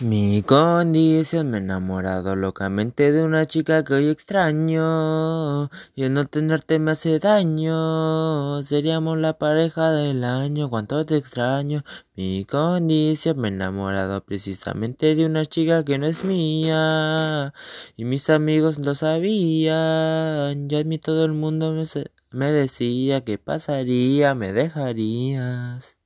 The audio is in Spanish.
Mi condición, me he enamorado locamente de una chica que hoy extraño y el no tenerte me hace daño. Seríamos la pareja del año, cuánto te extraño. Mi condición, me he enamorado precisamente de una chica que no es mía y mis amigos lo sabían. Ya a mí todo el mundo me, me decía que pasaría, me dejarías.